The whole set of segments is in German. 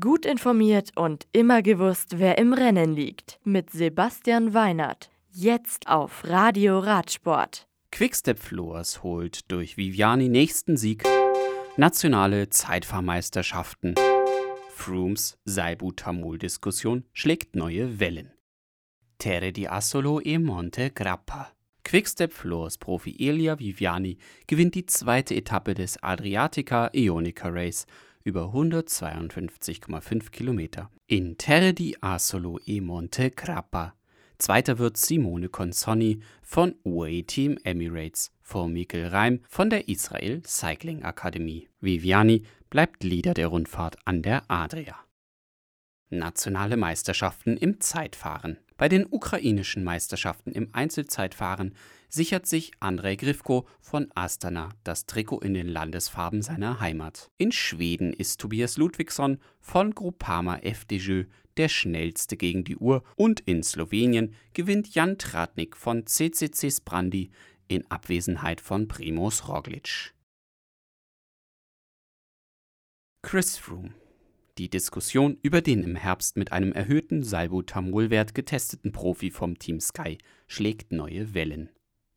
Gut informiert und immer gewusst, wer im Rennen liegt. Mit Sebastian Weinert. Jetzt auf Radio Radsport. Quickstep Floors holt durch Viviani nächsten Sieg. Nationale Zeitfahrmeisterschaften. Frooms Saibu-Tamul-Diskussion schlägt neue Wellen. Terre di Assolo e Monte Grappa. Quickstep Floors Profi Elia Viviani gewinnt die zweite Etappe des Adriatica Ionica Race über 152,5 Kilometer. In Terre di Asolo e Monte Grappa. Zweiter wird Simone Consonni von UAE Team Emirates vor Mikkel Reim von der Israel Cycling Akademie. Viviani bleibt Leader der Rundfahrt an der Adria. Nationale Meisterschaften im Zeitfahren. Bei den ukrainischen Meisterschaften im Einzelzeitfahren sichert sich Andrei Grifko von Astana das Trikot in den Landesfarben seiner Heimat. In Schweden ist Tobias Ludwigsson von Groupama FDJ der schnellste gegen die Uhr und in Slowenien gewinnt Jan Tratnik von CCC Sprandi in Abwesenheit von Primoz Roglic. Chris Froome die Diskussion über den im Herbst mit einem erhöhten Salbutamol-Wert getesteten Profi vom Team Sky schlägt neue Wellen.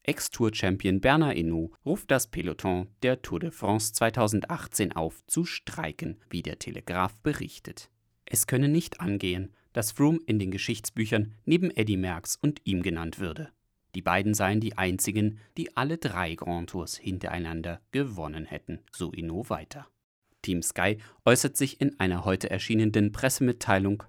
Ex-Tour-Champion Bernard Hinault ruft das Peloton der Tour de France 2018 auf, zu streiken, wie der Telegraph berichtet. Es könne nicht angehen, dass Froome in den Geschichtsbüchern neben Eddie Merckx und ihm genannt würde. Die beiden seien die einzigen, die alle drei Grand Tours hintereinander gewonnen hätten, so Hinault weiter. Team Sky äußert sich in einer heute erschienenen Pressemitteilung.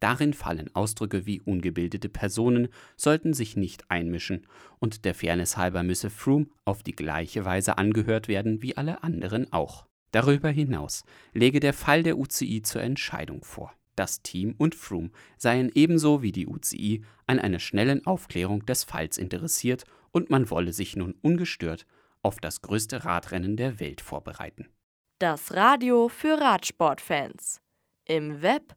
Darin fallen Ausdrücke wie ungebildete Personen sollten sich nicht einmischen und der Fairness halber müsse Froome auf die gleiche Weise angehört werden wie alle anderen auch. Darüber hinaus lege der Fall der UCI zur Entscheidung vor. Das Team und Froome seien ebenso wie die UCI an einer schnellen Aufklärung des Falls interessiert und man wolle sich nun ungestört auf das größte Radrennen der Welt vorbereiten. Das Radio für Radsportfans. Im Web